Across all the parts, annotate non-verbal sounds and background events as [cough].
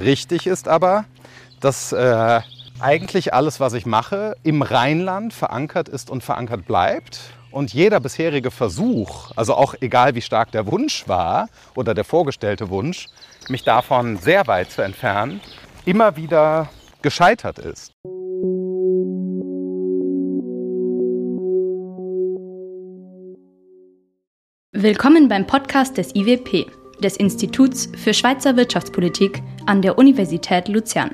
Richtig ist aber, dass äh, eigentlich alles, was ich mache, im Rheinland verankert ist und verankert bleibt. Und jeder bisherige Versuch, also auch egal wie stark der Wunsch war oder der vorgestellte Wunsch, mich davon sehr weit zu entfernen, immer wieder gescheitert ist. Willkommen beim Podcast des IWP, des Instituts für Schweizer Wirtschaftspolitik an der Universität Luzern.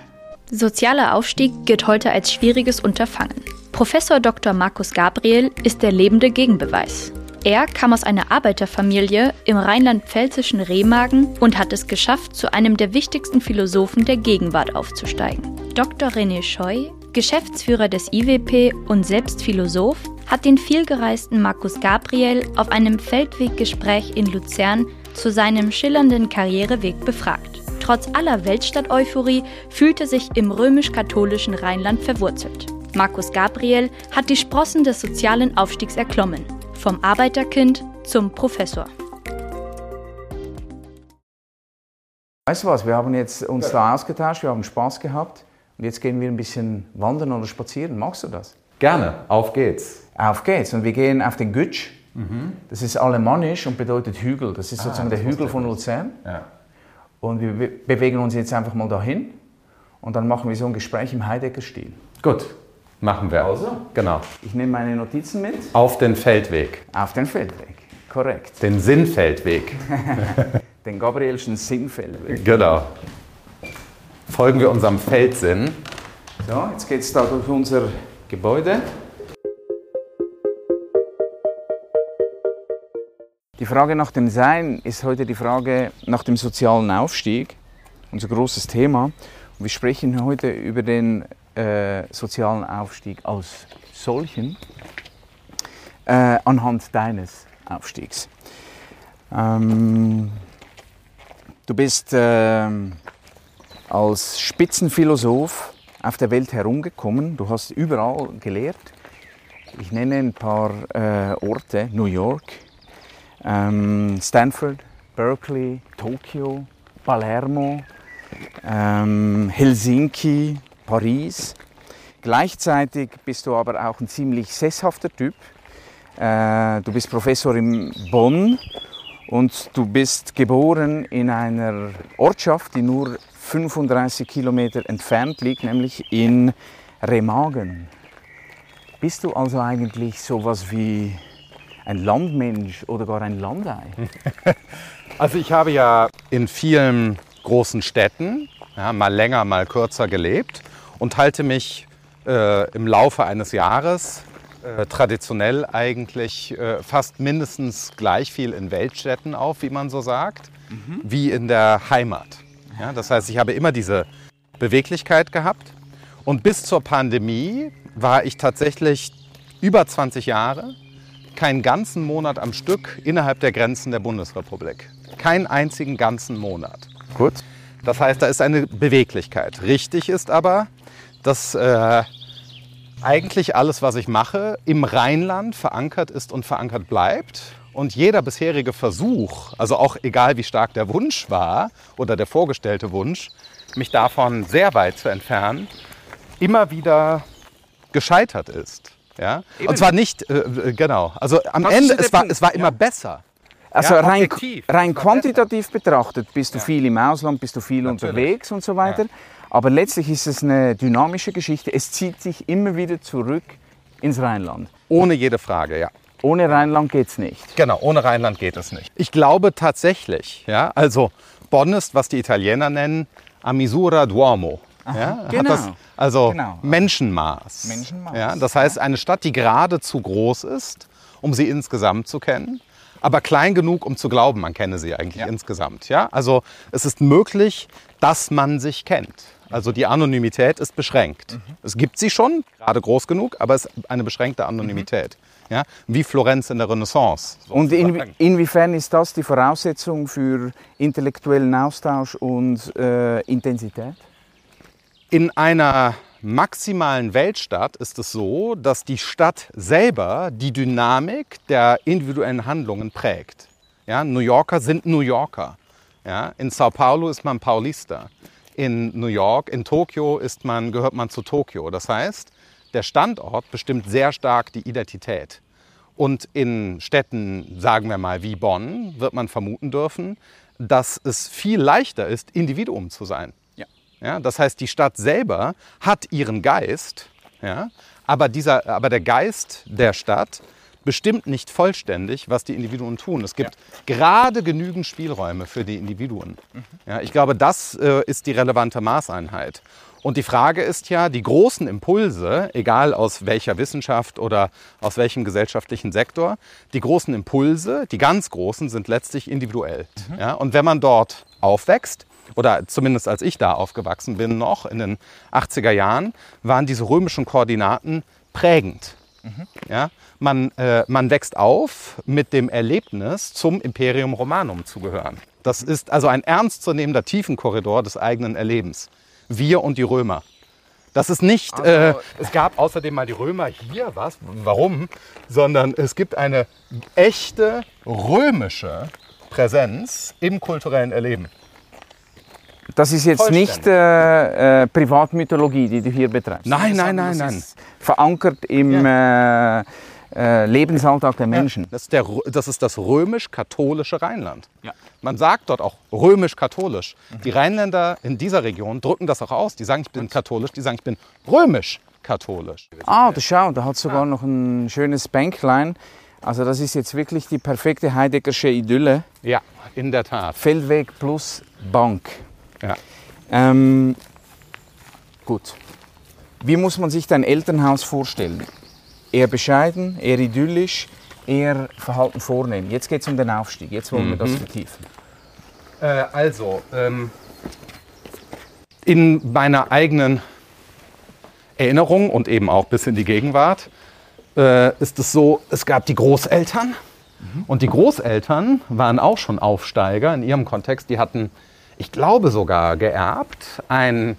Sozialer Aufstieg gilt heute als schwieriges Unterfangen. Professor Dr. Markus Gabriel ist der lebende Gegenbeweis. Er kam aus einer Arbeiterfamilie im rheinland-pfälzischen Remagen und hat es geschafft, zu einem der wichtigsten Philosophen der Gegenwart aufzusteigen. Dr. René Scheu, Geschäftsführer des IWP und selbst Philosoph, hat den vielgereisten Markus Gabriel auf einem Feldweggespräch in Luzern zu seinem schillernden Karriereweg befragt. Trotz aller Weltstadt-Euphorie fühlte sich im römisch-katholischen Rheinland verwurzelt. Markus Gabriel hat die Sprossen des sozialen Aufstiegs erklommen, vom Arbeiterkind zum Professor. Weißt du was, wir haben jetzt uns da ausgetauscht, wir haben Spaß gehabt und jetzt gehen wir ein bisschen wandern oder spazieren. Magst du das? Gerne, auf geht's. Auf geht's. Und wir gehen auf den Gütsch. Mhm. Das ist alemannisch und bedeutet Hügel. Das ist ah, sozusagen das der Hügel von Luzern. Ja. Und wir bewegen uns jetzt einfach mal dahin und dann machen wir so ein Gespräch im Heidegger-Stil. Gut, machen wir. Also, genau. Ich nehme meine Notizen mit. Auf den Feldweg. Auf den Feldweg, korrekt. Den Sinnfeldweg. [laughs] den Gabrielschen Sinnfeldweg. Genau. Folgen wir unserem Feldsinn. So, jetzt geht es da durch unser Gebäude. Die Frage nach dem Sein ist heute die Frage nach dem sozialen Aufstieg, unser großes Thema. Und wir sprechen heute über den äh, sozialen Aufstieg als solchen äh, anhand deines Aufstiegs. Ähm, du bist äh, als Spitzenphilosoph auf der Welt herumgekommen. Du hast überall gelehrt. Ich nenne ein paar äh, Orte: New York, ähm, Stanford, Berkeley, Tokio, Palermo, ähm, Helsinki, Paris. Gleichzeitig bist du aber auch ein ziemlich sesshafter Typ. Äh, du bist Professor in Bonn und du bist geboren in einer Ortschaft, die nur 35 Kilometer entfernt liegt, nämlich in Remagen. Bist du also eigentlich sowas wie ein Landmensch oder gar ein Landei? [laughs] Also ich habe ja in vielen großen Städten, ja, mal länger, mal kürzer gelebt und halte mich äh, im Laufe eines Jahres äh, traditionell eigentlich äh, fast mindestens gleich viel in Weltstädten auf, wie man so sagt, mhm. wie in der Heimat. Ja, das heißt, ich habe immer diese Beweglichkeit gehabt und bis zur Pandemie war ich tatsächlich über 20 Jahre keinen ganzen Monat am Stück innerhalb der Grenzen der Bundesrepublik. Keinen einzigen ganzen Monat. Gut. Das heißt, da ist eine Beweglichkeit. Richtig ist aber, dass äh, eigentlich alles, was ich mache, im Rheinland verankert ist und verankert bleibt. Und jeder bisherige Versuch, also auch egal wie stark der Wunsch war oder der vorgestellte Wunsch, mich davon sehr weit zu entfernen, immer wieder gescheitert ist. Ja? Und zwar nicht, äh, äh, genau, also am das Ende, es war, es war immer ja. besser. Also ja, rein, rein quantitativ betrachtet bist du ja. viel im Ausland, bist du viel Natürlich. unterwegs und so weiter. Aber letztlich ist es eine dynamische Geschichte. Es zieht sich immer wieder zurück ins Rheinland. Ohne jede Frage, ja. Ohne Rheinland geht es nicht. Genau, ohne Rheinland geht es nicht. Ich glaube tatsächlich, ja, also Bonn ist, was die Italiener nennen, a misura d'uomo. Ja, genau. Das, also genau. Menschenmaß. Menschenmaß. Ja, das heißt, eine Stadt, die gerade zu groß ist, um sie insgesamt zu kennen, aber klein genug, um zu glauben, man kenne sie eigentlich ja. insgesamt. Ja? Also es ist möglich, dass man sich kennt. Also die Anonymität ist beschränkt. Mhm. Es gibt sie schon, gerade groß genug, aber es ist eine beschränkte Anonymität. Mhm. Ja? Wie Florenz in der Renaissance. Und in, inwiefern ist das die Voraussetzung für intellektuellen Austausch und äh, Intensität? In einer maximalen Weltstadt ist es so, dass die Stadt selber die Dynamik der individuellen Handlungen prägt. Ja, New Yorker sind New Yorker. Ja, in Sao Paulo ist man Paulista. in New York, in Tokio ist man, gehört man zu Tokio. Das heißt, der Standort bestimmt sehr stark die Identität. Und in Städten, sagen wir mal wie Bonn, wird man vermuten dürfen, dass es viel leichter ist, Individuum zu sein. Ja. Ja, das heißt, die Stadt selber hat ihren Geist, ja, aber, dieser, aber der Geist der Stadt bestimmt nicht vollständig, was die Individuen tun. Es gibt gerade genügend Spielräume für die Individuen. Ja, ich glaube, das äh, ist die relevante Maßeinheit. Und die Frage ist ja, die großen Impulse, egal aus welcher Wissenschaft oder aus welchem gesellschaftlichen Sektor, die großen Impulse, die ganz großen, sind letztlich individuell. Ja, und wenn man dort aufwächst, oder zumindest als ich da aufgewachsen bin noch in den 80er Jahren, waren diese römischen Koordinaten prägend. Ja, man, äh, man wächst auf mit dem Erlebnis, zum Imperium Romanum zu gehören. Das ist also ein ernstzunehmender Tiefenkorridor des eigenen Erlebens. Wir und die Römer. Das ist nicht, äh, es gab außerdem mal die Römer hier, was, warum, sondern es gibt eine echte römische Präsenz im kulturellen Erleben. Das ist jetzt Vollständig. nicht äh, äh, Privatmythologie, die du hier betreibst. Nein, nein, nein, das nein. Ist verankert im äh, äh, Lebensalltag der Menschen. Das ist, der, das ist das römisch-katholische Rheinland. Ja. Man sagt dort auch römisch-katholisch. Die Rheinländer in dieser Region drücken das auch aus. Die sagen, ich bin katholisch, die sagen, ich bin römisch-katholisch. Ah, da schau, da hat sogar noch ein schönes Bänklein. Also das ist jetzt wirklich die perfekte Heideggersche Idylle. Ja, in der Tat. Feldweg plus Bank. Ja. Ähm, gut. Wie muss man sich dein Elternhaus vorstellen? Eher bescheiden, eher idyllisch, eher Verhalten vornehmen. Jetzt geht es um den Aufstieg. Jetzt wollen wir das vertiefen. Äh, also, ähm, in meiner eigenen Erinnerung und eben auch bis in die Gegenwart äh, ist es so, es gab die Großeltern und die Großeltern waren auch schon Aufsteiger in ihrem Kontext. Die hatten, ich glaube sogar, geerbt ein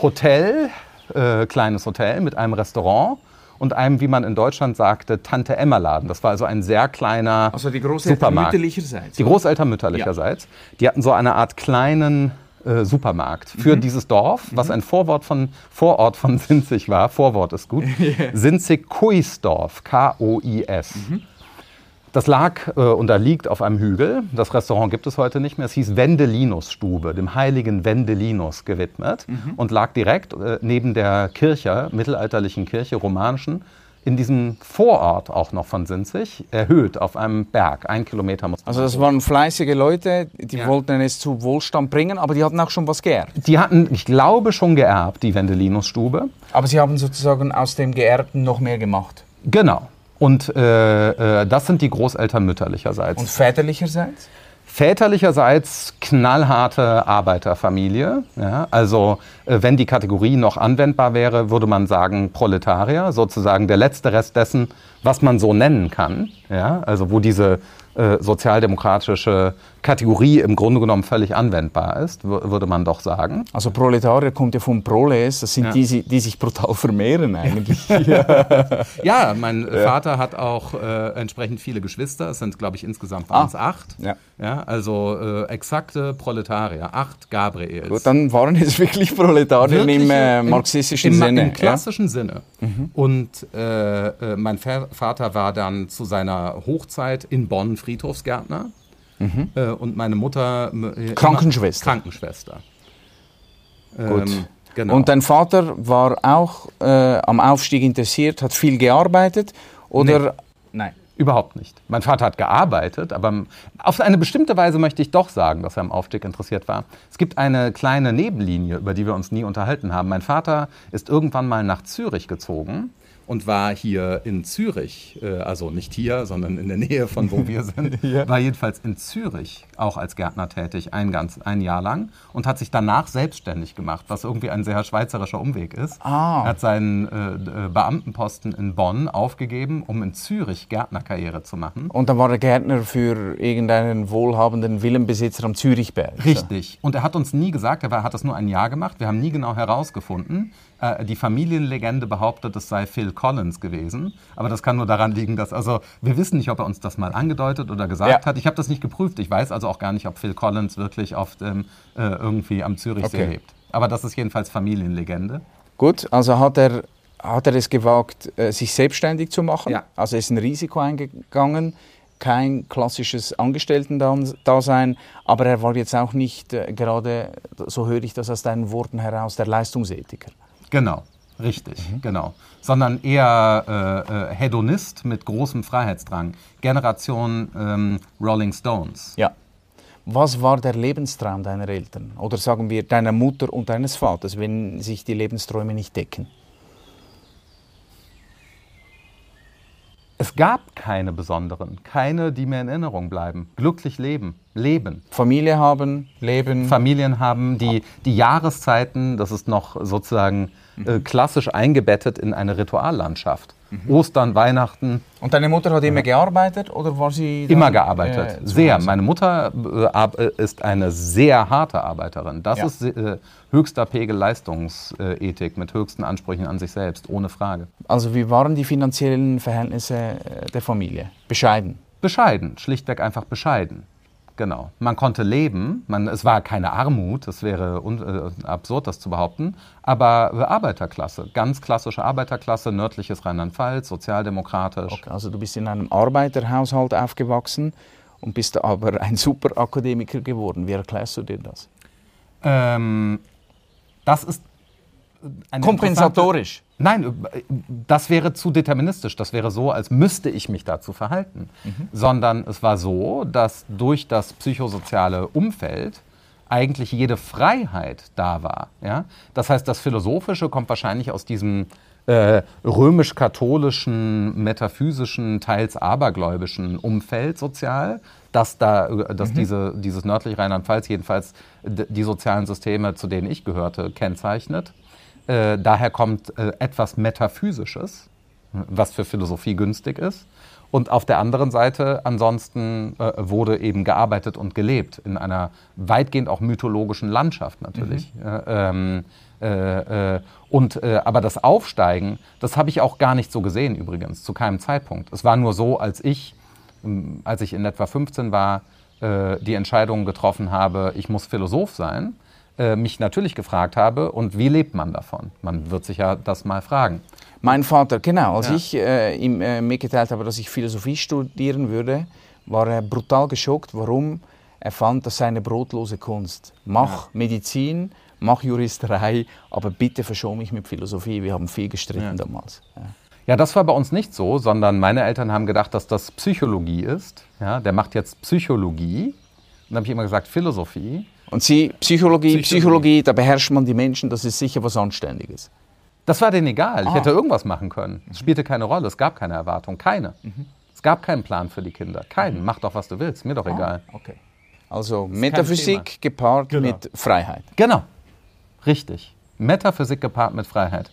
Hotel, äh, kleines Hotel mit einem Restaurant und einem, wie man in Deutschland sagte, Tante-Emma-Laden. Das war also ein sehr kleiner Also die Großeltern Supermarkt. mütterlicherseits. Die Großeltern mütterlicherseits, die hatten so eine Art kleinen äh, Supermarkt für dieses Dorf, was ein Vorwort von, Vorort von [laughs] Sinzig war. Vorwort ist gut. [laughs] Sinzig-Kuisdorf, K-O-I-S. Das lag äh, und da liegt auf einem Hügel. Das Restaurant gibt es heute nicht mehr. Es hieß Wendelinus Stube, dem heiligen Wendelinus gewidmet und lag direkt äh, neben der Kirche, mittelalterlichen Kirche, romanischen, in diesem Vorort auch noch von Sinzig, erhöht auf einem Berg. Ein Kilometer muss Also das waren fleißige Leute, die Ja. wollten es zu Wohlstand bringen, aber die hatten auch schon was geerbt. Die hatten, ich glaube, schon geerbt, die Wendelinus-Stube. Aber sie haben sozusagen aus dem Geerbten noch mehr gemacht. Genau. Und äh, äh, das sind die Großeltern mütterlicherseits. Und väterlicherseits? Väterlicherseits knallharte Arbeiterfamilie. Ja? Also äh, wenn die Kategorie noch anwendbar wäre, würde man sagen Proletarier, sozusagen der letzte Rest dessen, was man so nennen kann. Ja? Also wo diese äh, sozialdemokratische Kategorie im Grunde genommen völlig anwendbar ist, wür- würde man doch sagen. Also Proletarier kommt ja von Proles, das sind Ja. die, die, sich brutal vermehren eigentlich. Ja, [laughs] mein Vater hat auch äh, entsprechend viele Geschwister. Es sind, glaube ich, insgesamt waren es acht. Ja. Ja, also äh, exakte Proletarier. Acht Gabriels. Gut, dann waren es wirklich Proletarier Wirklich im äh, im- marxistischen im, Sinne. Im klassischen Sinne. Und äh, äh, mein Vater war dann zu seiner Hochzeit in Bonn Friedhofsgärtner. Äh, und meine Mutter. äh, Krankenschwester. Krankenschwester. Gut. Ähm, genau. Und dein Vater war auch äh, am Aufstieg interessiert, hat viel gearbeitet oder? Nein. Überhaupt nicht. Mein Vater hat gearbeitet, aber auf eine bestimmte Weise möchte ich doch sagen, dass er am Aufstieg interessiert war. Es gibt eine kleine Nebenlinie, über die wir uns nie unterhalten haben. Mein Vater ist irgendwann mal nach Zürich gezogen und war hier in Zürich, äh, also nicht hier, sondern in der Nähe von wo wir sind, [laughs] war jedenfalls in Zürich auch als Gärtner tätig, ein, ganz, ein Jahr lang und hat sich danach selbstständig gemacht, was irgendwie ein sehr schweizerischer Umweg ist. Ah. Er hat seinen äh, äh, Beamtenposten in Bonn aufgegeben, um in Zürich Gärtnerkarriere zu machen. Und dann war er Gärtner für irgendeinen wohlhabenden Villenbesitzer am Zürichberg. Richtig. Und er hat uns nie gesagt, er hat das nur ein Jahr gemacht. Wir haben nie genau herausgefunden. Äh, die Familienlegende behauptet, es sei Phil Collins gewesen. Aber das kann nur daran liegen, dass, also wir wissen nicht, ob er uns das mal angedeutet oder gesagt Ja. hat. Ich habe das nicht geprüft. Ich weiß also auch gar nicht, ob Phil Collins wirklich auf dem, äh, irgendwie am Zürichsee Okay. lebt. Aber das ist jedenfalls Familienlegende. Gut, also hat er, hat er es gewagt, äh, sich selbstständig zu machen? Ja. Also er ist ein Risiko eingegangen, kein klassisches Angestellten-Dasein, aber er war jetzt auch nicht äh, gerade, so höre ich das aus deinen Worten heraus, der Leistungsethiker. Genau, richtig, genau. Sondern eher äh, äh, Hedonist mit großem Freiheitsdrang. Generation ähm, Rolling Stones. Ja. Was war der Lebenstraum deiner Eltern? Oder sagen wir deiner Mutter und deines Vaters, wenn sich die Lebensträume nicht decken? Es gab keine besonderen, keine, die mir in Erinnerung bleiben. Glücklich leben, leben. Familie haben, leben. Familien haben die, die Jahreszeiten, das ist noch sozusagen äh, klassisch eingebettet in eine Rituallandschaft. Ostern, Weihnachten, und deine Mutter hat immer gearbeitet oder war sie immer gearbeitet. äh, sehr. Hause? Meine Mutter äh, äh, ist eine sehr harte Arbeiterin. Das Ja. ist äh, höchster Pegel Leistungsethik mit höchsten Ansprüchen an sich selbst, ohne Frage. Also wie waren die finanziellen Verhältnisse äh, der Familie? Bescheiden. Bescheiden, schlichtweg einfach bescheiden. Genau. Man konnte leben, man, es war keine Armut, das wäre un, äh, absurd, das zu behaupten, aber Arbeiterklasse, ganz klassische Arbeiterklasse, nördliches Rheinland-Pfalz, sozialdemokratisch. Okay, also du bist in einem Arbeiterhaushalt aufgewachsen und bist aber ein Superakademiker geworden. Wie erklärst du dir das? Ähm, das ist Kompensatorisch. Nein, das wäre zu deterministisch. Das wäre so, als müsste ich mich dazu verhalten. Sondern es war so, dass durch das psychosoziale Umfeld eigentlich jede Freiheit da war. Ja? Das heißt, das Philosophische kommt wahrscheinlich aus diesem äh, römisch-katholischen, metaphysischen, teils abergläubischen Umfeld sozial, dass, da, äh, dass diese, dieses nördliche Rheinland-Pfalz jedenfalls die sozialen Systeme, zu denen ich gehörte, kennzeichnet. Äh, daher kommt äh, etwas Metaphysisches, was für Philosophie günstig ist. Und auf der anderen Seite ansonsten äh, wurde eben gearbeitet und gelebt in einer weitgehend auch mythologischen Landschaft natürlich. Äh, ähm, äh, äh, und, äh, aber das Aufsteigen, das habe ich auch gar nicht so gesehen übrigens, zu keinem Zeitpunkt. Es war nur so, als ich, ähm, als ich in etwa 15 war, äh, die Entscheidung getroffen habe, ich muss Philosoph sein, äh, mich natürlich gefragt habe, und wie lebt man davon? Man wird sich ja das mal fragen. Mein Vater, genau, als Ja. ich äh, ihm äh, mitgeteilt habe, dass ich Philosophie studieren würde, war er brutal geschockt. Warum? Er fand das sei eine brotlose Kunst. Mach Medizin, mach Juristerei, aber bitte verschon mich mit Philosophie. Wir haben viel gestritten damals. Ja. Ja, das war bei uns nicht so, sondern meine Eltern haben gedacht, dass das Psychologie ist. Ja, der macht jetzt Psychologie. Und dann habe ich immer gesagt, Philosophie. Und Sie, Psychologie, Psychologie. Psychologie, da beherrscht man die Menschen, das ist sicher was Anständiges. Das war denen egal. Ich Ah. hätte irgendwas machen können. Es spielte keine Rolle. Es gab keine Erwartung. Keine. Es gab keinen Plan für die Kinder. Keinen. Mach doch, was du willst. Mir doch egal. Okay. Also Metaphysik gepaart Genau. mit Freiheit. Genau. Richtig. Metaphysik gepaart mit Freiheit.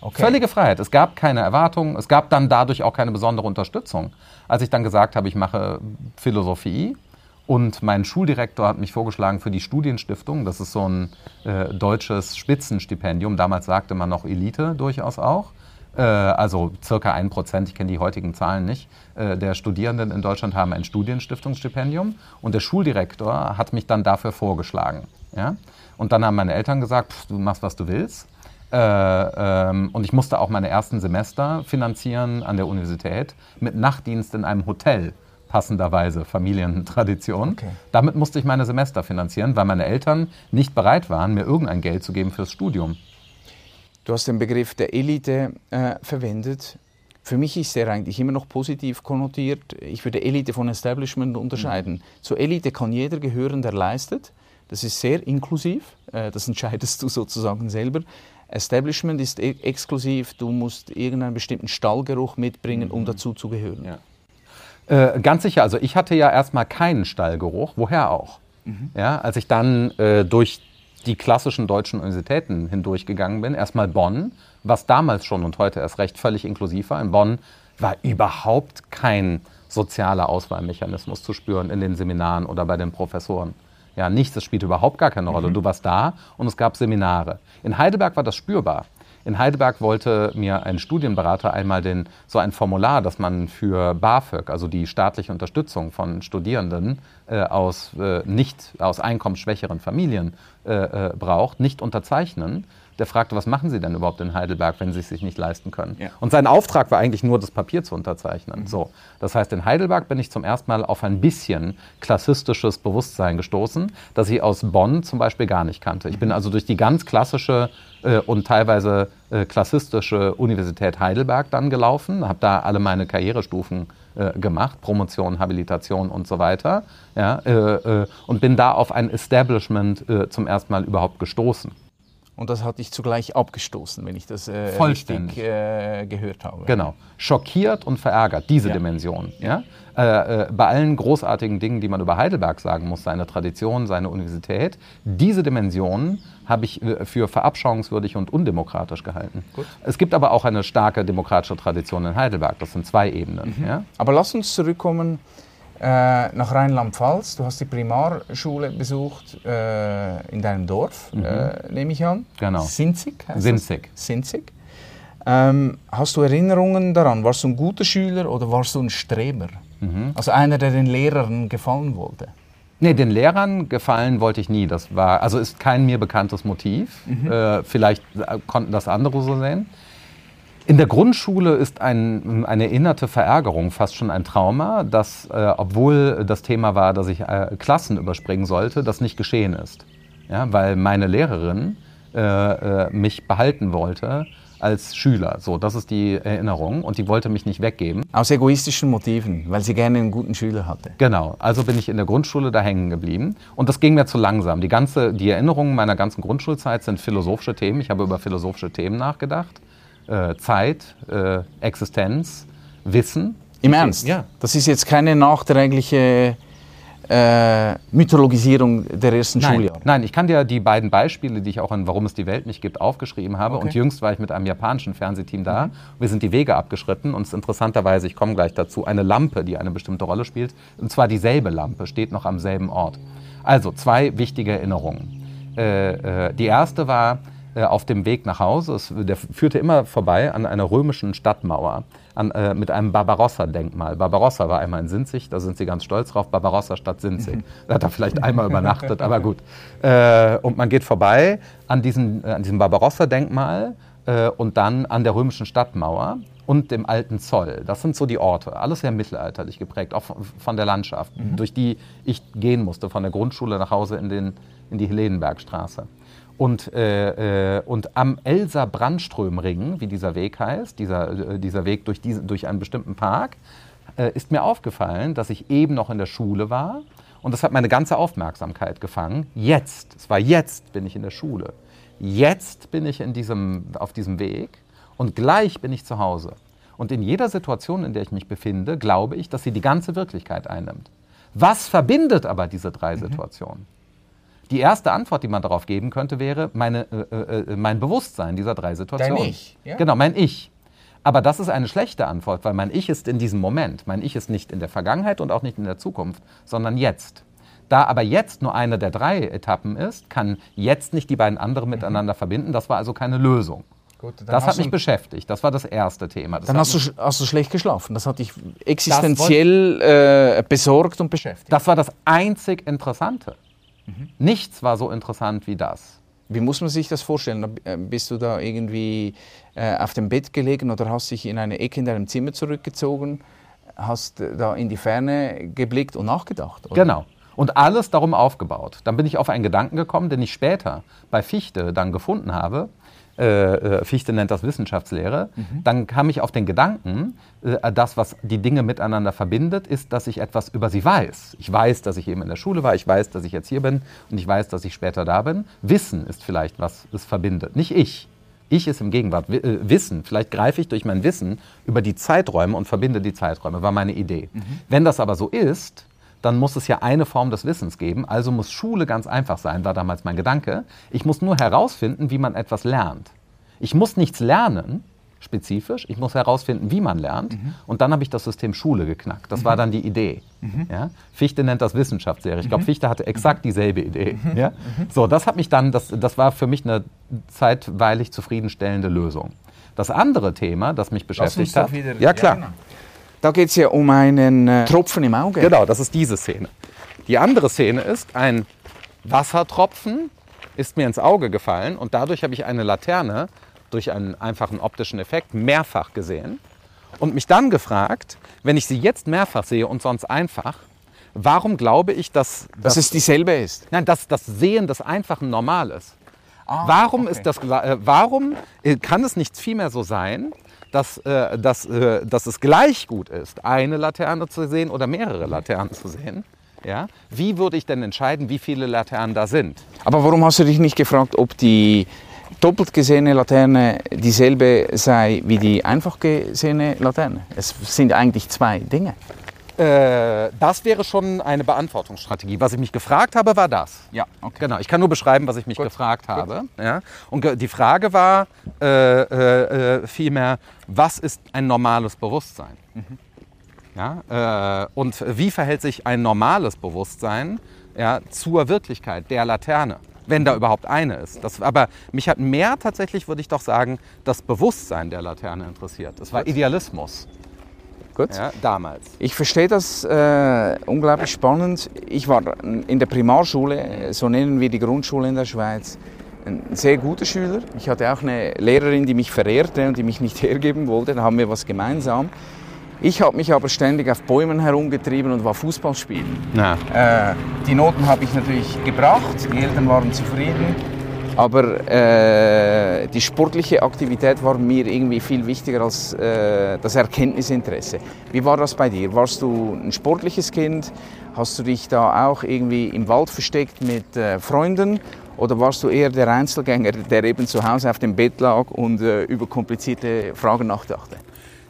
Okay. Völlige Freiheit. Es gab keine Erwartungen. Es gab dann dadurch auch keine besondere Unterstützung. Als ich dann gesagt habe, ich mache Philosophie und mein Schuldirektor hat mich vorgeschlagen für die Studienstiftung. Das ist so ein äh, deutsches Spitzenstipendium. Damals sagte man noch Elite durchaus auch. Äh, also circa ein Prozent, ich kenne die heutigen Zahlen nicht, äh, der Studierenden in Deutschland haben ein Studienstiftungsstipendium. Und der Schuldirektor hat mich dann dafür vorgeschlagen. Ja? Und dann haben meine Eltern gesagt, pff, du machst, was du willst. Äh, ähm, und ich musste auch meine ersten Semester finanzieren an der Universität mit Nachtdienst in einem Hotel, passenderweise Familientradition. Okay. Damit musste ich meine Semester finanzieren, weil meine Eltern nicht bereit waren, mir irgendein Geld zu geben fürs Studium. Du hast den Begriff der Elite äh, verwendet. Für mich ist der eigentlich immer noch positiv konnotiert. Ich würde Elite von Establishment unterscheiden. Zur Elite kann jeder gehören, der leistet. Das ist sehr inklusiv. Äh, das entscheidest du [laughs] sozusagen selber. Establishment ist e exklusiv. Du musst irgendeinen bestimmten Stallgeruch mitbringen, um dazu zu gehören. Äh, ganz sicher, also ich hatte ja erstmal keinen Stallgeruch, woher auch. Ja, als ich dann äh, durch die klassischen deutschen Universitäten hindurchgegangen bin, erstmal Bonn, was damals schon und heute erst recht völlig inklusiv war. In Bonn war überhaupt kein sozialer Auswahlmechanismus zu spüren in den Seminaren oder bei den Professoren. Ja, nichts, das spielte überhaupt gar keine Rolle. Du warst da und es gab Seminare. In Heidelberg war das spürbar. In Heidelberg wollte mir ein Studienberater einmal den, so ein Formular, das man für BAföG, also die staatliche Unterstützung von Studierenden äh, aus, äh, nicht aus einkommensschwächeren Familien äh, äh, braucht, nicht unterzeichnen. Der fragte, was machen Sie denn überhaupt in Heidelberg, wenn Sie es sich nicht leisten können? Ja. Und sein Auftrag war eigentlich nur, das Papier zu unterzeichnen. So, das heißt, in Heidelberg bin ich zum ersten Mal auf ein bisschen klassistisches Bewusstsein gestoßen, das ich aus Bonn zum Beispiel gar nicht kannte. Ich bin also durch die ganz klassische äh, und teilweise äh, klassistische Universität Heidelberg dann gelaufen, habe da alle meine Karrierestufen äh, gemacht, Promotion, Habilitation und so weiter, ja, äh, äh, und bin da auf ein Establishment zum ersten Mal überhaupt gestoßen. Und das hat dich zugleich abgestoßen, wenn ich das äh, Vollständig. richtig äh, gehört habe. Genau. Schockiert und verärgert, diese Ja. Dimension. Ja? Äh, äh, bei allen großartigen Dingen, die man über Heidelberg sagen muss, seine Tradition, seine Universität, diese Dimension habe ich äh, für verabscheuungswürdig und undemokratisch gehalten. Gut. Es gibt aber auch eine starke demokratische Tradition in Heidelberg. Das sind zwei Ebenen. Ja? Aber lass uns zurückkommen äh, nach Rheinland-Pfalz. Du hast die Primarschule besucht äh, in deinem Dorf, äh, nehme ich an. Mhm. Genau. Sinzig heißt Sinzig. Sinzig. Ähm, hast du Erinnerungen daran? Warst du ein guter Schüler oder warst du ein Streber? Mhm. Also einer, der den Lehrern gefallen wollte? Nee, den Lehrern gefallen wollte ich nie. Das war, also ist kein mir bekanntes Motiv. Äh, vielleicht äh, konnten das andere so sehen. In der Grundschule ist ein, eine erinnerte Verärgerung fast schon ein Trauma, dass, äh, obwohl das Thema war, dass ich äh, Klassen überspringen sollte, das nicht geschehen ist. Ja, weil meine Lehrerin äh, äh, mich behalten wollte als Schüler. So, das ist die Erinnerung. Und die wollte mich nicht weggeben. Aus egoistischen Motiven, weil sie gerne einen guten Schüler hatte. Genau, also bin ich in der Grundschule da hängen geblieben und das ging mir zu langsam. Die, ganze, die Erinnerungen meiner ganzen Grundschulzeit sind philosophische Themen. Ich habe über philosophische Themen nachgedacht. Äh, Zeit, äh, Existenz, Wissen. Im Ernst? Ja. Das ist jetzt keine nachträgliche äh, Mythologisierung der ersten Nein, Schuljahre. nein, ich kann dir die beiden Beispiele, die ich auch in Warum es die Welt nicht gibt, aufgeschrieben habe. Okay. Und jüngst war ich mit einem japanischen Fernsehteam da. Wir sind die Wege abgeschritten und es ist interessanterweise, ich komme gleich dazu, eine Lampe, die eine bestimmte Rolle spielt. Und zwar dieselbe Lampe, steht noch am selben Ort. Also zwei wichtige Erinnerungen. Äh, äh, die erste war auf dem Weg nach Hause. Es, der führte immer vorbei an einer römischen Stadtmauer an, äh, mit einem Barbarossa-Denkmal. Barbarossa war einmal in Sinzig, da sind sie ganz stolz drauf. Barbarossa Stadt Sinzig. Da hat er vielleicht einmal übernachtet, aber gut. Äh, und man geht vorbei an, diesen, äh, an diesem Barbarossa-Denkmal äh, und dann an der römischen Stadtmauer und dem alten Zoll. Das sind so die Orte. Alles sehr mittelalterlich geprägt, auch von- der Landschaft, durch die ich gehen musste, von der Grundschule nach Hause in, den, in die Helenenbergstraße. Und, äh, äh, und am Elser Brandströmring, wie dieser Weg heißt, dieser, äh, dieser Weg durch, diese, durch einen bestimmten Park, äh, ist mir aufgefallen, dass ich eben noch in der Schule war und das hat meine ganze Aufmerksamkeit gefangen. Jetzt, es war jetzt, bin ich in der Schule. Jetzt bin ich in diesem, auf diesem Weg und gleich bin ich zu Hause. Und in jeder Situation, in der ich mich befinde, glaube ich, dass sie die ganze Wirklichkeit einnimmt. Was verbindet aber diese drei Situationen? Die erste Antwort, die man darauf geben könnte, wäre meine, äh, äh, mein Bewusstsein dieser drei Situationen. Ich, ja? Genau, mein Ich. Aber das ist eine schlechte Antwort, weil mein Ich ist in diesem Moment. Mein Ich ist nicht in der Vergangenheit und auch nicht in der Zukunft, sondern jetzt. Da aber jetzt nur eine der drei Etappen ist, kann jetzt nicht die beiden anderen miteinander verbinden. Das war also keine Lösung. Gut, Das hat mich beschäftigt. Das war das erste Thema. Das Dann hast du, hast du schlecht geschlafen. Das hat dich existenziell äh, besorgt und beschäftigt. das war das einzig Interessante. Nichts war so interessant wie das. Wie muss man sich das vorstellen? Äh, Bist du da irgendwie äh, auf dem Bett gelegen oder hast dich in eine Ecke in deinem Zimmer zurückgezogen, hast äh, da in die Ferne geblickt und nachgedacht? Oder? Genau. Und alles darum aufgebaut. Dann bin ich auf einen Gedanken gekommen, den ich später bei Fichte dann gefunden habe. Äh, äh, Fichte nennt das Wissenschaftslehre. Dann kam ich auf den Gedanken, äh, das, was die Dinge miteinander verbindet, ist, dass ich etwas über sie weiß. Ich weiß, dass ich eben in der Schule war, ich weiß, dass ich jetzt hier bin und ich weiß, dass ich später da bin. Wissen ist vielleicht, was es verbindet, nicht ich. Ich ist im Gegenwart. Wi- äh, Wissen, vielleicht greife ich durch mein Wissen über die Zeiträume und verbinde die Zeiträume, war meine Idee. Wenn das aber so ist, dann muss es ja eine Form des Wissens geben. Also muss Schule ganz einfach sein, war damals mein Gedanke. Ich muss nur herausfinden, wie man etwas lernt. Ich muss nichts lernen, spezifisch. Ich muss herausfinden, wie man lernt. Und dann habe ich das System Schule geknackt. Das war dann die Idee. Ja? Fichte nennt das Wissenschaftslehre. Ich glaube, Fichte hatte exakt dieselbe Idee. Ja? So, das hat mich dann, das, das war für mich eine zeitweilig zufriedenstellende Lösung. Das andere Thema, das mich beschäftigt hat. ja, klar. genau. Da geht es ja um einen äh, Tropfen im Auge. Genau, das ist diese Szene. Die andere Szene ist ein Wassertropfen ist mir ins Auge gefallen und dadurch habe ich eine Laterne durch einen einfachen optischen Effekt mehrfach gesehen und mich dann gefragt, wenn ich sie jetzt mehrfach sehe und sonst einfach, warum glaube ich, dass, Dass es dieselbe ist. nein, dass das Sehen des Einfachen normal ist? warum, ist das, äh, warum äh, kann es nicht vielmehr so sein, dass, äh, dass, äh, dass es gleich gut ist, eine Laterne zu sehen oder mehrere Laternen zu sehen? Ja? Wie würde ich denn entscheiden, wie viele Laternen da sind? Aber warum hast du dich nicht gefragt, ob die doppelt gesehene Laterne dieselbe sei wie die einfach gesehene Laterne? Es sind eigentlich zwei Dinge. Äh, das wäre schon eine Beantwortungsstrategie. Was ich mich gefragt habe, war das. Ja, okay. Genau, ich kann nur beschreiben, was ich mich gefragt habe. Ja? Und die Frage war äh, äh, vielmehr, was ist ein normales Bewusstsein? Ja? Äh, und wie verhält sich ein normales Bewusstsein ja, zur Wirklichkeit der Laterne? Wenn da überhaupt eine ist. Das, aber mich hat mehr tatsächlich, würde ich doch sagen, das Bewusstsein der Laterne interessiert. Es war Idealismus Gut. ja, damals. Ich verstehe das äh, unglaublich spannend. Ich war in der Primarschule, so nennen wir die Grundschule in der Schweiz, ein sehr guter Schüler. Ich hatte auch eine Lehrerin, die mich verehrte und die mich nicht [laughs] hergeben wollte. Da haben wir was gemeinsam. Ich habe mich aber ständig auf Bäumen herumgetrieben und war Fußball spielen. Ja. Äh, die Noten habe ich natürlich gebracht, die Eltern waren zufrieden, aber äh, die sportliche Aktivität war mir irgendwie viel wichtiger als äh, das Erkenntnisinteresse. Wie war das bei dir? Warst du ein sportliches Kind? Hast du dich da auch irgendwie im Wald versteckt mit äh, Freunden? Oder warst du eher der Einzelgänger, der eben zu Hause auf dem Bett lag und äh, über komplizierte Fragen nachdachte?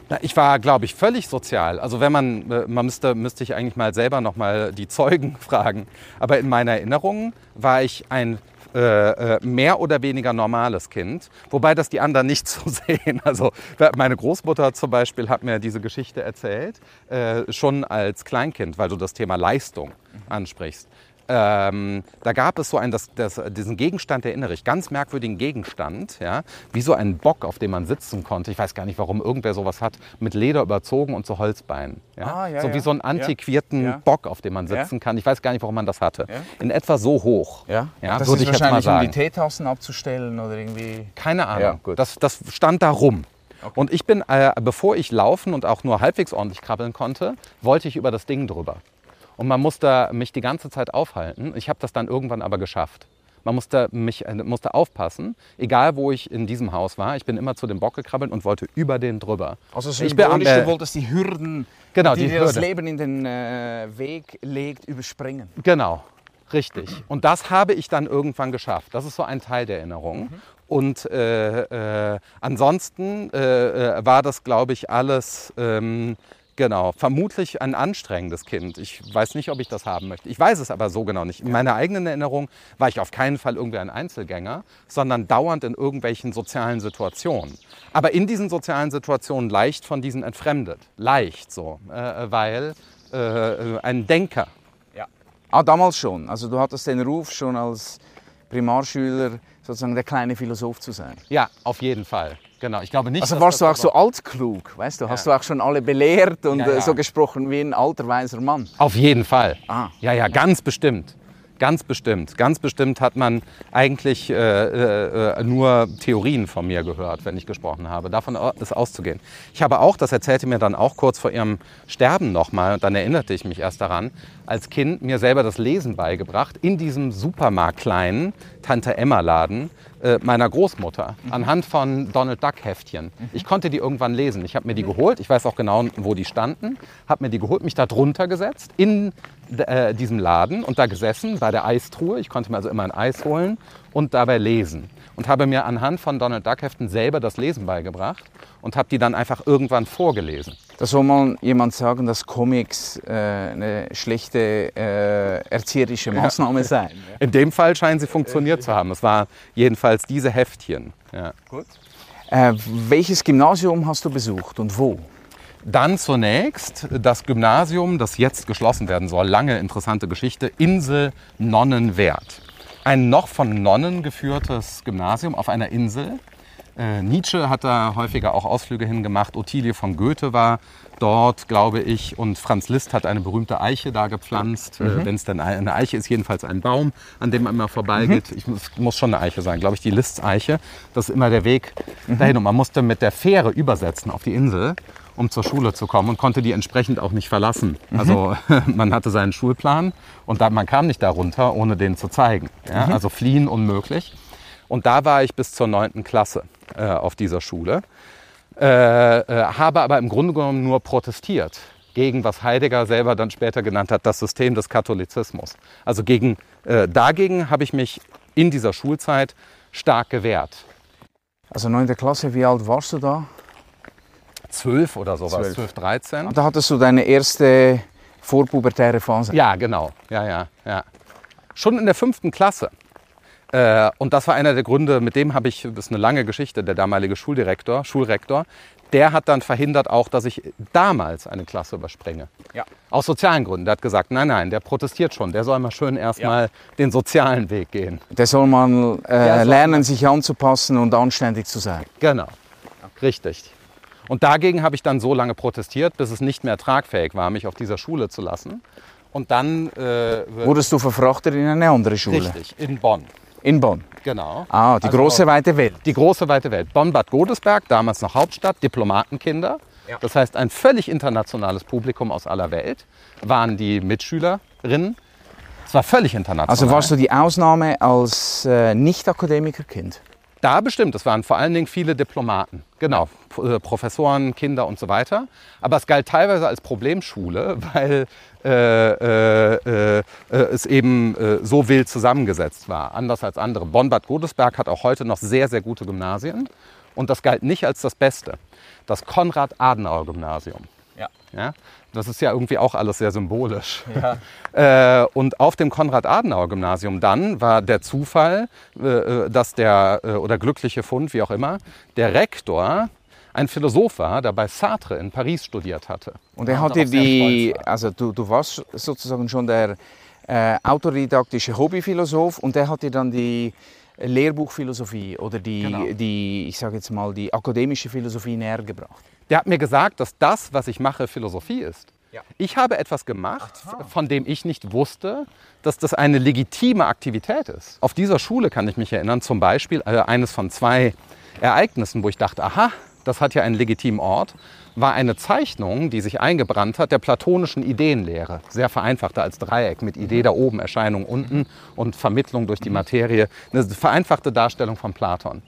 Na, ich war, glaube ich, völlig sozial. Also wenn man, äh, man müsste, müsste ich eigentlich mal selber noch mal die Zeugen [laughs] fragen. Aber in meiner Erinnerung war ich ein äh, äh, mehr oder weniger normales Kind, wobei das die anderen nicht [laughs] so sehen. Also meine Großmutter zum Beispiel hat mir diese Geschichte erzählt, äh, schon als Kleinkind, weil du das Thema Leistung ansprichst. Ähm, da gab es so einen, das, das, diesen Gegenstand erinnere ich, ganz merkwürdigen Gegenstand, ja, wie so ein Bock, auf dem man sitzen konnte. Ich weiß gar nicht, warum irgendwer sowas hat, mit Leder überzogen und so Holzbeinen. Ja? Ah, ja, so ja. wie so einen antiquierten Ja. Bock, auf dem man sitzen kann. Ich weiß gar nicht, warum man das hatte. In etwa so hoch, Ja, ja das würde ist ich jetzt mal wahrscheinlich, um sagen. die Teetassen abzustellen oder irgendwie. Keine Ahnung. Das, das stand da rum. Und ich bin, äh, bevor ich laufen und auch nur halbwegs ordentlich krabbeln konnte, wollte ich über das Ding drüber. Und man musste mich die ganze Zeit aufhalten. Ich habe das dann irgendwann aber geschafft. Man musste, mich, äh, musste aufpassen, egal wo ich in diesem Haus war. Ich bin immer zu dem Bock gekrabbelt und wollte über den drüber. Also ich bin, symbolisch, äh, du wolltest die Hürden, Genau, die, die dir das Hürde. Leben in den äh, Weg legt, überspringen. Genau, richtig. Und das habe ich dann irgendwann geschafft. Das ist so ein Teil der Erinnerung. Und äh, äh, ansonsten äh, war das, glaube ich, alles, ähm, genau, vermutlich ein anstrengendes Kind. Ich weiß nicht, ob ich das haben möchte. Ich weiß es aber so genau nicht. In meiner eigenen Erinnerung war ich auf keinen Fall irgendwie ein Einzelgänger, sondern dauernd in irgendwelchen sozialen Situationen. Aber in diesen sozialen Situationen leicht von diesen entfremdet. Leicht so, äh, weil äh, ein Denker Ah, damals schon. Also du hattest den Ruf schon als Primarschüler sozusagen der kleine Philosoph zu sein. Ja, auf jeden Fall. Genau. Ich glaube nicht. Also warst du auch so altklug, weißt du? Hast du auch schon alle belehrt und Ja, ja. äh, so gesprochen wie ein alter weiser Mann? Auf jeden Fall. Ah. Ja, ja, ganz bestimmt. Ganz bestimmt. Ganz bestimmt hat man eigentlich äh, äh, äh, nur Theorien von mir gehört, wenn ich gesprochen habe. Davon ist auszugehen. Ich habe auch, das erzählte mir dann auch kurz vor ihrem Sterben nochmal, und dann erinnerte ich mich erst daran, als Kind mir selber das Lesen beigebracht in diesem Supermarkt kleinen Tante Emma Laden äh, meiner Großmutter anhand von Donald Duck Heftchen. Ich konnte die irgendwann lesen. Ich habe mir die geholt. Ich weiß auch genau, wo die standen. Habe mir die geholt, mich da drunter gesetzt in äh, diesem Laden und da gesessen bei der Eistruhe. Ich konnte mir also immer ein Eis holen und dabei lesen. Und habe mir anhand von Donald Duck Heften selber das Lesen beigebracht und habe die dann einfach irgendwann vorgelesen. Da soll mal jemand sagen, dass Comics äh, eine schlechte äh, erzieherische Maßnahme seien. In dem Fall scheinen sie funktioniert zu haben. Es waren jedenfalls diese Heftchen. Ja. Äh, welches Gymnasium hast du besucht und wo? Dann zunächst das Gymnasium, das jetzt geschlossen werden soll. Lange interessante Geschichte. Insel Nonnenwert. Ein noch von Nonnen geführtes Gymnasium auf einer Insel Äh, Nietzsche hat da häufiger auch Ausflüge hingemacht. Ottilie von Goethe war dort, glaube ich. Und Franz Liszt hat eine berühmte Eiche da gepflanzt. Mhm. Wenn es denn eine Eiche ist, jedenfalls ein Baum, an dem man immer vorbeigeht. Mhm. Ich muss, muss schon eine Eiche sein, glaube ich, die Liszt-Eiche. Das ist immer der Weg Mhm. dahin. Und man musste mit der Fähre übersetzen auf die Insel, um zur Schule zu kommen und konnte die entsprechend auch nicht verlassen. Mhm. Also [laughs] man hatte seinen Schulplan und da, man kam nicht darunter, ohne den zu zeigen. Ja? Mhm. Also fliehen unmöglich. Und da war ich bis zur 9. Klasse äh, auf dieser Schule. Äh, äh, habe aber im Grunde genommen nur protestiert gegen, was Heidegger selber dann später genannt hat, das System des Katholizismus. Also gegen, äh, dagegen habe ich mich in dieser Schulzeit stark gewehrt. Also 9. Klasse, wie alt warst du da? Zwölf oder sowas, Zwölf. zwölf, 13. Da hattest du deine erste vorpubertäre Phase. Ja, genau. Ja, ja, ja. Schon in der fünften Klasse. Äh, und das war einer der Gründe, mit dem habe ich, das ist eine lange Geschichte, der damalige Schuldirektor, Schulrektor, der hat dann verhindert auch, dass ich damals eine Klasse überspringe. Ja. Aus sozialen Gründen. Der hat gesagt, nein, nein, der protestiert schon. Der soll mal schön erstmal den sozialen Weg gehen. Der soll mal äh, Der soll lernen, mal- sich anzupassen und anständig zu sein. Genau. Richtig. Und dagegen habe ich dann so lange protestiert, bis es nicht mehr tragfähig war, mich auf dieser Schule zu lassen. Und dann äh, Wurdest du verfrachtet in eine andere Schule? richtig in Bonn. In Bonn. Genau. Ah, die Also- große weite Welt. Die große weite Welt. Bonn-Bad Godesberg, damals noch Hauptstadt, Diplomatenkinder. Ja. Das heißt, ein völlig internationales Publikum aus aller Welt waren die Mitschülerinnen. Es war völlig international. Also warst du die Ausnahme als äh, Nicht-Akademikerkind? Da bestimmt, es waren vor allen Dingen viele Diplomaten, genau, äh, Professoren, Kinder und so weiter. Aber es galt teilweise als Problemschule, [laughs] weil äh, äh, äh, äh, es eben äh, so wild zusammengesetzt war, anders als andere. Bonn-Bad Godesberg hat auch heute noch sehr, sehr gute Gymnasien und das galt nicht als das Beste. Das Konrad-Adenauer-Gymnasium. Ja. Ja, das ist ja irgendwie auch alles sehr symbolisch. [laughs] Äh, und auf dem Konrad-Adenauer-Gymnasium dann war der Zufall, äh, äh, dass der, äh, oder glückliche Fund, wie auch immer, der Rektor ein Philosoph war, der bei Sartre in Paris studiert hatte. Und er Ja, hat dir darauf sehr die, also du, du warst sozusagen schon der äh, autodidaktische Hobbyphilosoph und der hat dir dann die Lehrbuchphilosophie oder die, Genau. die ich sage jetzt mal, die akademische Philosophie näher gebracht. Der hat mir gesagt, dass das, was ich mache, Philosophie ist. Ja. Ich habe etwas gemacht, von dem ich nicht wusste, dass das eine legitime Aktivität ist. Auf dieser Schule kann ich mich erinnern, zum Beispiel äh, eines von zwei Ereignissen, wo ich dachte, aha, das hat ja einen legitimen Ort, war eine Zeichnung, die sich eingebrannt hat, der platonischen Ideenlehre. Sehr vereinfachte als Dreieck mit Idee da oben, Erscheinung unten und Vermittlung durch die Materie. Eine vereinfachte Darstellung von Platon.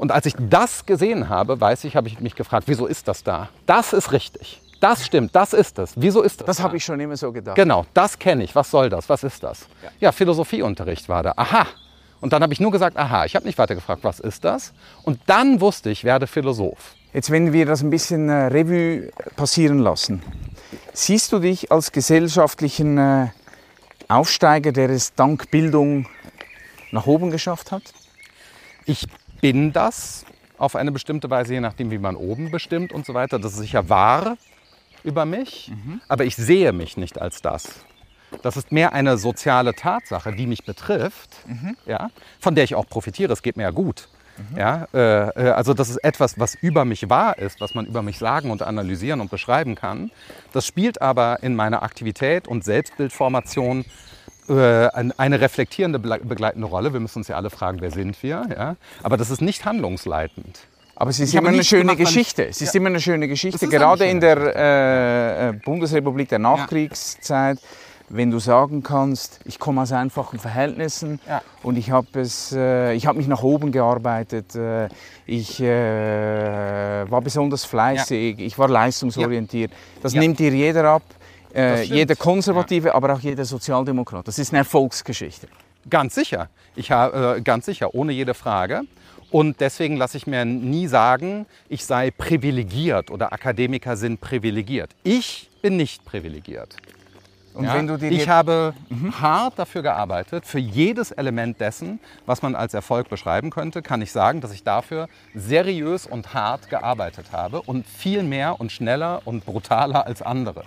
Und als ich das gesehen habe, weiß ich, habe ich mich gefragt, wieso ist das da? Das ist richtig. Das stimmt, das ist es. Wieso ist das? Das da? habe ich schon immer so gedacht. Genau, das kenne ich. Was soll das? Was ist das? Ja, Philosophieunterricht war da. Aha. Und dann habe ich nur gesagt, aha. Ich habe nicht weiter gefragt, was ist das? Und dann wusste ich, ich werde Philosoph. Jetzt, wenn wir das ein bisschen äh, Revue passieren lassen, siehst du dich als gesellschaftlichen äh, Aufsteiger, der es dank Bildung nach oben geschafft hat? Ich bin das auf eine bestimmte Weise, je nachdem, wie man oben bestimmt und so weiter. Das ist sicher wahr über mich, aber ich sehe mich nicht als das. Das ist mehr eine soziale Tatsache, die mich betrifft, ja, von der ich auch profitiere. Es geht mir ja gut. Ja, äh, äh, also das ist etwas, was über mich wahr ist, was man über mich sagen und analysieren und beschreiben kann. Das spielt aber in meiner Aktivität und Selbstbildformation eine reflektierende begle- begleitende Rolle. Wir müssen uns ja alle fragen, wer sind wir? Ja? Aber das ist nicht handlungsleitend. Aber es ist immer eine gemacht, Geschichte. Es ist Ja. immer eine schöne Geschichte, Das ist eine gerade schöne in der äh, äh, Bundesrepublik der Nachkriegszeit, wenn du sagen kannst, ich komme aus einfachen Verhältnissen Ja. und ich habe es, äh, ich habe mich nach oben gearbeitet, äh, ich äh, war besonders fleißig, ich war leistungsorientiert. Das Ja. nimmt dir jeder ab. Äh, jeder Konservative, aber auch jeder Sozialdemokrat. Das ist eine Erfolgsgeschichte. Ganz sicher. Ich habe äh, ganz sicher, ohne jede Frage. Und deswegen lasse ich mir nie sagen, ich sei privilegiert oder Akademiker sind privilegiert. Ich bin nicht privilegiert. Ja? ich habe hart dafür gearbeitet, für jedes Element dessen, was man als Erfolg beschreiben könnte, kann ich sagen, dass ich dafür seriös und hart gearbeitet habe und viel mehr und schneller und brutaler als andere.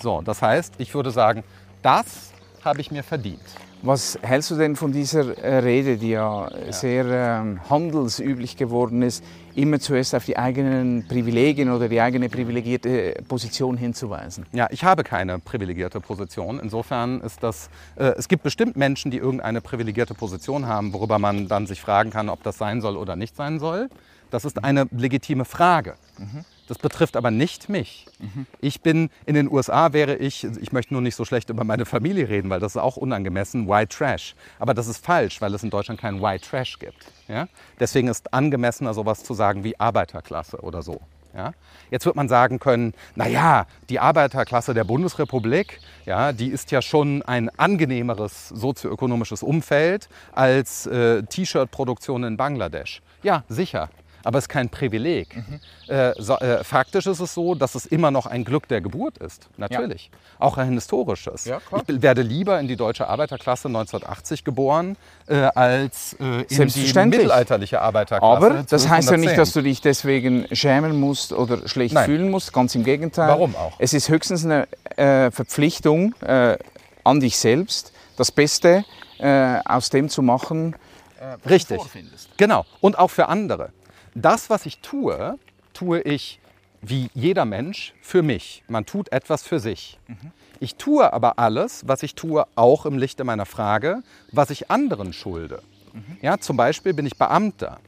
So, das heißt, ich würde sagen, das habe ich mir verdient. Was hältst du denn von dieser äh, Rede, die ja, ja. sehr ähm, handelsüblich geworden ist, immer zuerst auf die eigenen Privilegien oder die eigene privilegierte Position hinzuweisen? Ja, ich habe keine privilegierte Position. Insofern ist das, äh, es gibt bestimmt Menschen, die irgendeine privilegierte Position haben, worüber man dann sich fragen kann, ob das sein soll oder nicht sein soll. Das ist eine legitime Frage. Mhm. Das betrifft aber nicht mich. Mhm. Ich bin, in den USA wäre ich, ich möchte nur nicht so schlecht über meine Familie reden, weil das ist auch unangemessen, White Trash. Aber das ist falsch, weil es in Deutschland keinen White Trash gibt. Ja? Deswegen ist angemessener sowas zu sagen wie Arbeiterklasse oder so. Ja? Jetzt wird man sagen können, naja, die Arbeiterklasse der Bundesrepublik, ja, die ist ja schon ein angenehmeres sozioökonomisches Umfeld als äh, T-Shirt-Produktion in Bangladesch. Ja, sicher aber es ist kein Privileg. Mhm. Äh, so, äh, faktisch ist es so, dass es immer noch ein Glück der Geburt ist, natürlich. Ja. Auch ein historisches. Ja, ich werde lieber in die deutsche Arbeiterklasse 1980 geboren, äh, als äh, in die mittelalterliche Arbeiterklasse. Aber das heißt ja nicht, dass du dich deswegen schämen musst oder schlecht Nein. fühlen musst, ganz im Gegenteil. Warum auch? Es ist höchstens eine äh, Verpflichtung äh, an dich selbst, das Beste aus dem zu machen, Richtig. Genau. Und auch für andere das, was ich tue, tue ich wie jeder Mensch für mich. Man tut etwas für sich. Mhm. Ich tue aber alles, was ich tue, auch im Lichte meiner Frage, was ich anderen schulde. Mhm. Ja, zum Beispiel bin ich Beamter.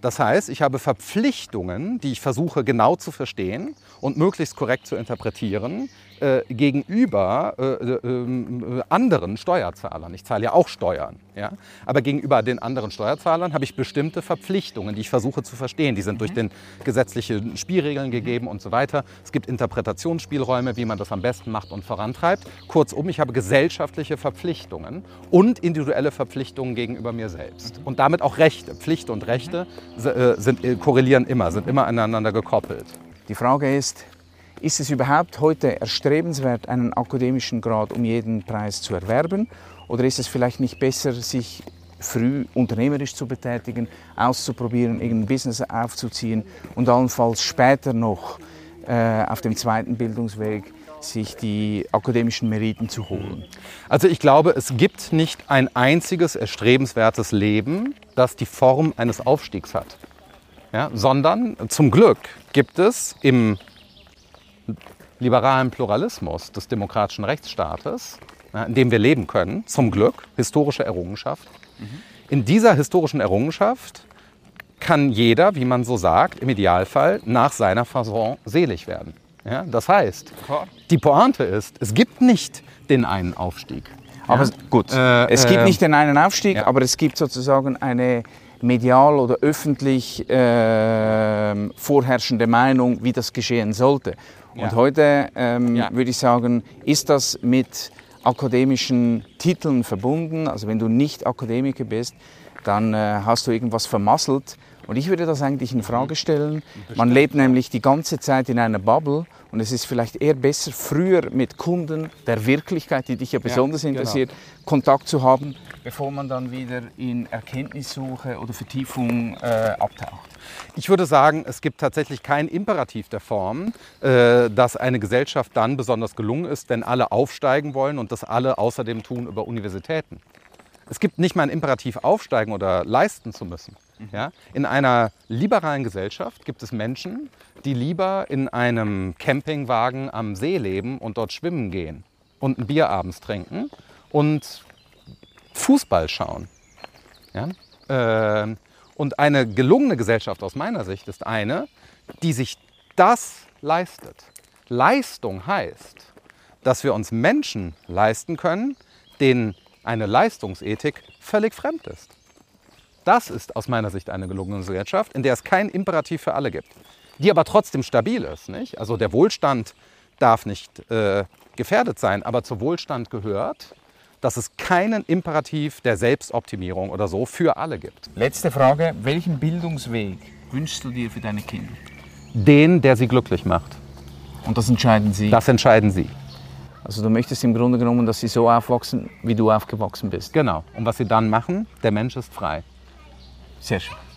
Das heißt, ich habe Verpflichtungen, die ich versuche genau zu verstehen und möglichst korrekt zu interpretieren, äh, gegenüber äh, äh, anderen Steuerzahlern. Ich zahle ja auch Steuern. Ja? Aber gegenüber den anderen Steuerzahlern habe ich bestimmte Verpflichtungen, die ich versuche zu verstehen. Die sind mhm. durch den gesetzlichen Spielregeln gegeben und so weiter. Es gibt Interpretationsspielräume, wie man das am besten macht und vorantreibt. Kurzum, ich habe gesellschaftliche Verpflichtungen und individuelle Verpflichtungen gegenüber mir selbst. Mhm. Und damit auch Rechte. Pflicht und Rechte äh, sind, äh, korrelieren immer, sind immer aneinander gekoppelt. Die Frage ist, ist es überhaupt heute erstrebenswert, einen akademischen Grad um jeden Preis zu erwerben? Oder ist es vielleicht nicht besser, sich früh unternehmerisch zu betätigen, auszuprobieren, irgendein Business aufzuziehen und allenfalls später noch äh, auf dem zweiten Bildungsweg sich die akademischen Meriten zu holen? Also ich glaube, es gibt nicht ein einziges erstrebenswertes Leben, das die Form eines Aufstiegs hat. Ja, sondern zum Glück gibt es im liberalen Pluralismus des demokratischen Rechtsstaates, in dem wir leben können, zum Glück, historische Errungenschaft. Mhm. In dieser historischen Errungenschaft kann jeder, wie man so sagt, im Idealfall nach seiner Fasson selig werden. Ja, das heißt, die Pointe ist, es gibt nicht den einen Aufstieg. Aber ja? gut, äh, es gibt äh, nicht den einen Aufstieg, ja. aber es gibt sozusagen eine medial oder öffentlich äh, vorherrschende Meinung, wie das geschehen sollte. Und ja. heute ähm, würde ich sagen, ist das mit akademischen Titeln verbunden. Also wenn du nicht Akademiker bist, dann äh, hast du irgendwas vermasselt. Und ich würde das eigentlich in Frage stellen. Man lebt nämlich die ganze Zeit in einer Bubble und es ist vielleicht eher besser, früher mit Kunden der Wirklichkeit, die dich ja besonders ja, genau. interessiert, Kontakt zu haben, bevor man dann wieder in Erkenntnissuche oder Vertiefung äh, abtaucht. Ich würde sagen, es gibt tatsächlich kein Imperativ der Form, äh, dass eine Gesellschaft dann besonders gelungen ist, wenn alle aufsteigen wollen und das alle außerdem tun über Universitäten. Es gibt nicht mal ein Imperativ aufsteigen oder leisten zu müssen. Mhm. Ja? In einer liberalen Gesellschaft gibt es Menschen, die lieber in einem Campingwagen am See leben und dort schwimmen gehen und ein Bier abends trinken und Fußball schauen. Ja? Äh, und eine gelungene Gesellschaft aus meiner Sicht ist eine, die sich das leistet. Leistung heißt, dass wir uns Menschen leisten können, denen eine Leistungsethik völlig fremd ist. Das ist aus meiner Sicht eine gelungene Gesellschaft, in der es kein Imperativ für alle gibt, die aber trotzdem stabil ist. Nicht? Also der Wohlstand darf nicht äh, gefährdet sein, aber zu Wohlstand gehört, dass es keinen Imperativ der Selbstoptimierung oder so für alle gibt. Letzte Frage, welchen Bildungsweg wünschst du dir für deine Kinder? Den, der sie glücklich macht. Und das entscheiden Sie? Das entscheiden Sie. Also du möchtest im Grunde genommen, dass sie so aufwachsen, wie du aufgewachsen bist. Genau. Und was sie dann machen, der Mensch ist frei. Sehr schön.